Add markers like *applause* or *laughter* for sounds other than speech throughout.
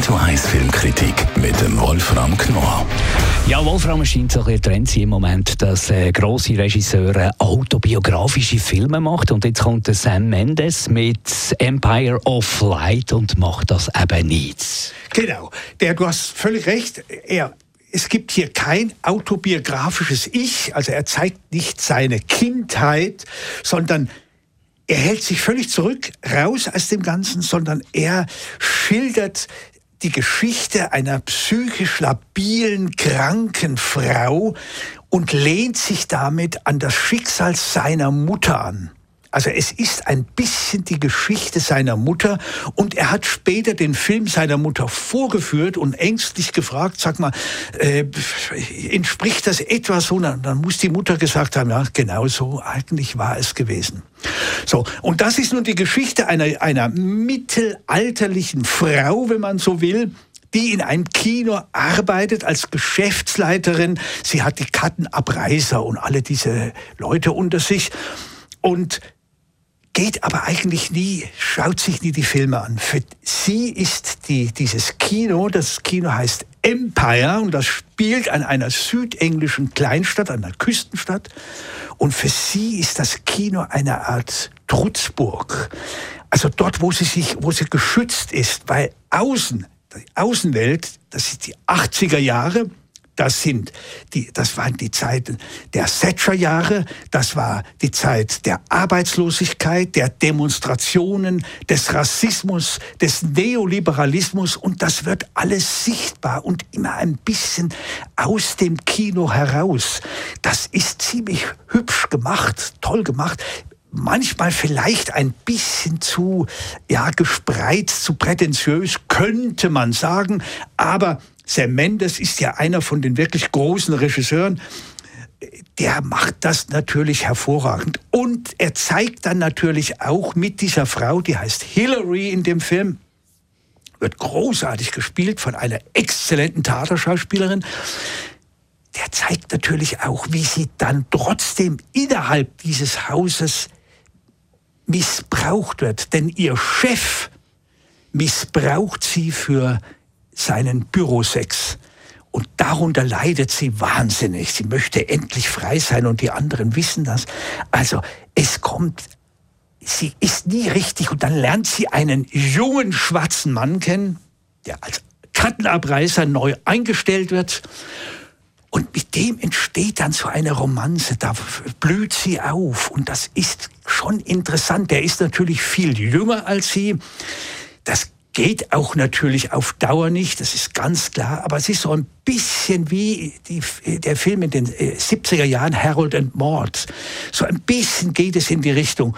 Radio 1 Filmkritik mit dem Wolfram Knorr. Ja, Wolfram scheint so ein Trend im Moment, dass äh, grosse Regisseure autobiografische Filme macht. Und jetzt kommt der Sam Mendes mit Empire of Light und macht das eben nicht. Genau. Der, du hast völlig recht. Er es gibt hier kein autobiografisches Ich, also er zeigt nicht seine Kindheit, sondern er hält sich völlig zurück, raus aus dem Ganzen, sondern er schildert die Geschichte einer psychisch labilen, kranken Frau und lehnt sich damit an das Schicksal seiner Mutter an. Also es ist ein bisschen die Geschichte seiner Mutter und er hat später den Film seiner Mutter vorgeführt und ängstlich gefragt, sag mal, äh, entspricht das etwa so? Dann muss die Mutter gesagt haben, ja, genau so, eigentlich war es gewesen. So, und das ist nun die Geschichte einer, einer mittelalterlichen Frau, wenn man so will, die in einem Kino arbeitet als Geschäftsleiterin. Sie hat die Kartenabreißer und alle diese Leute unter sich. Und geht aber eigentlich nie, schaut sich nie die Filme an. Für sie ist die, dieses Kino, das Kino heißt Empire und das spielt an einer südenglischen Kleinstadt, einer Küstenstadt. Und für sie ist das Kino eine Art Trutzburg. Also dort, wo sie sich, wo sie geschützt ist, weil außen, die Außenwelt, das sind die 80er Jahre, das sind die, das waren die Zeiten der Thatcher-Jahre, das war die Zeit der Arbeitslosigkeit, der Demonstrationen, des Rassismus, des Neoliberalismus. Und das wird alles sichtbar und immer ein bisschen aus dem Kino heraus. Das ist ziemlich hübsch gemacht, toll gemacht. Manchmal vielleicht ein bisschen zu ja gespreizt, zu prätentiös könnte man sagen, aber Sam Mendes ist ja einer von den wirklich großen Regisseuren. Der macht das natürlich hervorragend. Und er zeigt dann natürlich auch mit dieser Frau, die heißt Hillary in dem Film, wird großartig gespielt von einer exzellenten Theaterschauspielerin. Der zeigt natürlich auch, wie sie dann trotzdem innerhalb dieses Hauses missbraucht wird. Denn ihr Chef missbraucht sie für seinen Bürosex. Und darunter leidet sie wahnsinnig. Sie möchte endlich frei sein und die anderen wissen das. Also es kommt, sie ist nie richtig und dann lernt sie einen jungen schwarzen Mann kennen, der als Kartenabreißer neu eingestellt wird. Und mit dem entsteht dann so eine Romanze, da blüht sie auf und das ist schon interessant. Der ist natürlich viel jünger als sie. Das Geht auch natürlich auf Dauer nicht, das ist ganz klar, aber es ist so ein bisschen wie die, der Film in den 70er äh, Jahren, Harold and Maud. So ein bisschen geht es in die Richtung.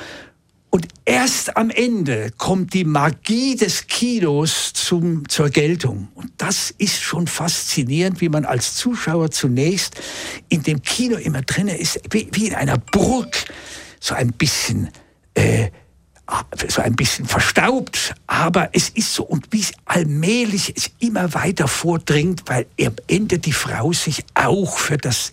Und erst am Ende kommt die Magie des Kinos zum, zur Geltung. Und das ist schon faszinierend, wie man als Zuschauer zunächst in dem Kino immer drin ist, wie, wie in einer Burg, so ein bisschen äh, so ein bisschen verstaubt, aber es ist so und wie allmählich es immer weiter vordringt, weil am Ende die Frau sich auch für das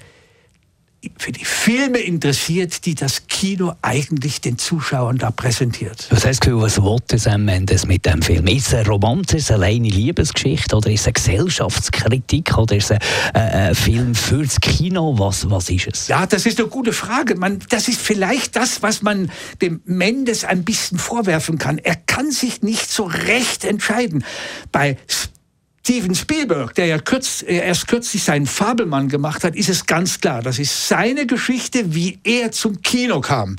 für die Filme interessiert, die das Kino eigentlich den Zuschauern da präsentiert. Was heißt du, was wollte Sam Mendes mit dem Film? Ist es eine Romanze, ist es eine reine Liebesgeschichte oder ist es eine Gesellschaftskritik oder ist es ein, äh, Film fürs Kino? Was, was ist es? Ja, das ist eine gute Frage. Man, das ist vielleicht das, was man dem Mendes ein bisschen vorwerfen kann. Er kann sich nicht so recht entscheiden. Bei Steven Spielberg, der ja kürz, äh, erst kürzlich seinen Fabelmann gemacht hat, ist es ganz klar. Das ist seine Geschichte, wie er zum Kino kam.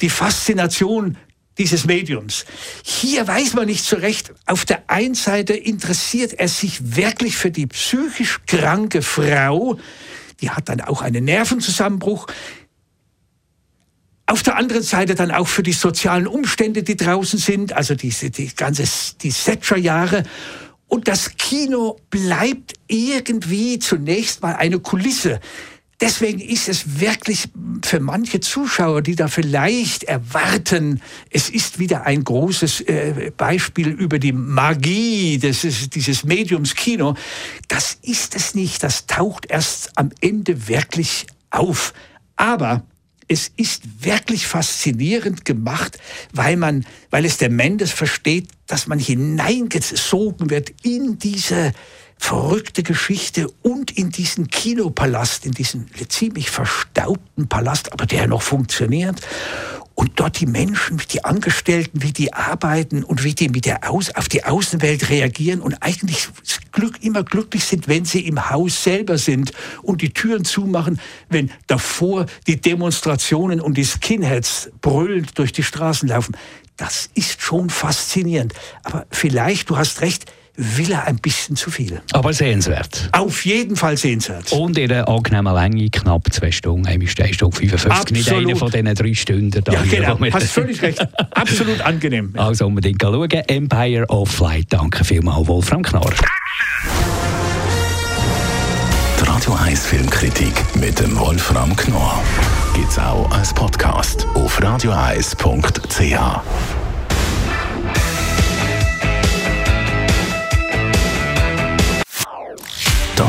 Die Faszination dieses Mediums. Hier weiß man nicht so recht. Auf der einen Seite interessiert er sich wirklich für die psychisch kranke Frau. Die hat dann auch einen Nervenzusammenbruch. Auf der anderen Seite dann auch für die sozialen Umstände, die draußen sind, also diese, die ganze, die Thatcher-Jahre. Und das Kino bleibt irgendwie zunächst mal eine Kulisse. deswegen ist es wirklich für manche Zuschauer, die da vielleicht erwarten, es ist wieder ein großes äh, Beispiel über die Magie des, dieses Mediums Kino, das ist es nicht. Das taucht erst am Ende wirklich auf. Aber es ist wirklich faszinierend gemacht, weil man, weil es der Mendes versteht, dass man hineingezogen wird in diese verrückte Geschichte und in diesen Kinopalast, in diesen ziemlich verstaubten Palast, aber der noch funktioniert. Und dort die Menschen, die Angestellten, wie die arbeiten und wie die mit der Aus auf die Außenwelt reagieren und eigentlich Glück, immer glücklich sind, wenn sie im Haus selber sind und die Türen zumachen, wenn davor die Demonstrationen und die Skinheads brüllend durch die Straßen laufen. Das ist schon faszinierend. Aber vielleicht, du hast recht, will er ein bisschen zu viel. Aber sehenswert. Auf jeden Fall sehenswert. Und in einer angenehmen Länge, knapp zwei Stunden, eine Stunde 55. Absolut. Nicht einer von diesen drei Stunden. Da ja, genau, hast völlig recht. Absolut angenehm. Ja. *laughs* Also unbedingt schauen. Empire of Light. Danke vielmals, Wolfram Knorr. Die Radio 1 Filmkritik mit dem Wolfram Knorr gibt es auch als Podcast auf radioeis.ch.